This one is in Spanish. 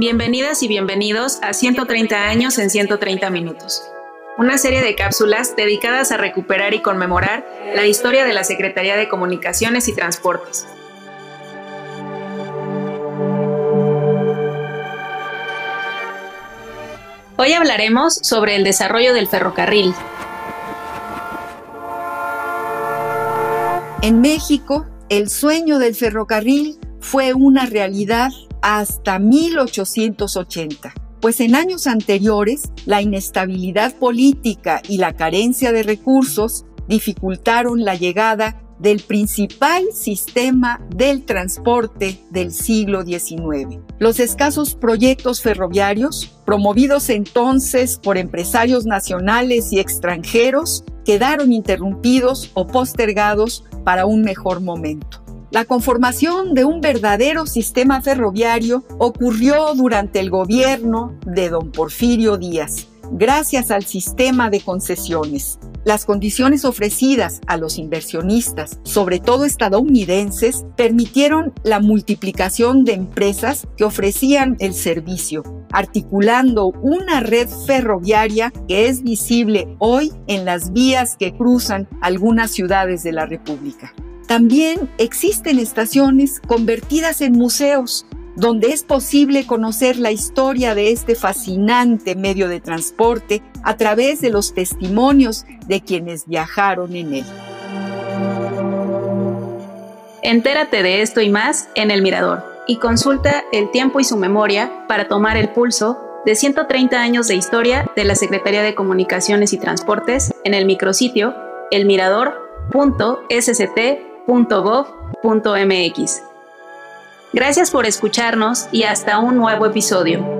Bienvenidas y bienvenidos a 130 años en 130 minutos, una serie de cápsulas dedicadas a recuperar y conmemorar la historia de la Secretaría de Comunicaciones y Transportes. Hoy hablaremos sobre el desarrollo del ferrocarril, En México, el sueño del ferrocarril fue una realidad hasta 1880, pues en años anteriores la inestabilidad política y la carencia de recursos dificultaron la llegada del principal sistema del transporte del siglo XIX. Los escasos proyectos ferroviarios, promovidos entonces por empresarios nacionales y extranjeros, quedaron interrumpidos o postergados para un mejor momento. La conformación de un verdadero sistema ferroviario ocurrió durante el gobierno de don Porfirio Díaz, gracias al sistema de concesiones. Las condiciones ofrecidas a los inversionistas, sobre todo estadounidenses, permitieron la multiplicación de empresas que ofrecían el servicio, articulando una red ferroviaria que es visible hoy en las vías que cruzan algunas ciudades de la República. También existen estaciones convertidas en museos donde es posible conocer la historia de este fascinante medio de transporte a través de los testimonios de quienes viajaron en él. Entérate de esto y más en El Mirador y consulta el tiempo y su memoria para tomar el pulso de 130 años de historia de la Secretaría de Comunicaciones y Transportes en el micrositio Gracias por escucharnos y hasta un nuevo episodio.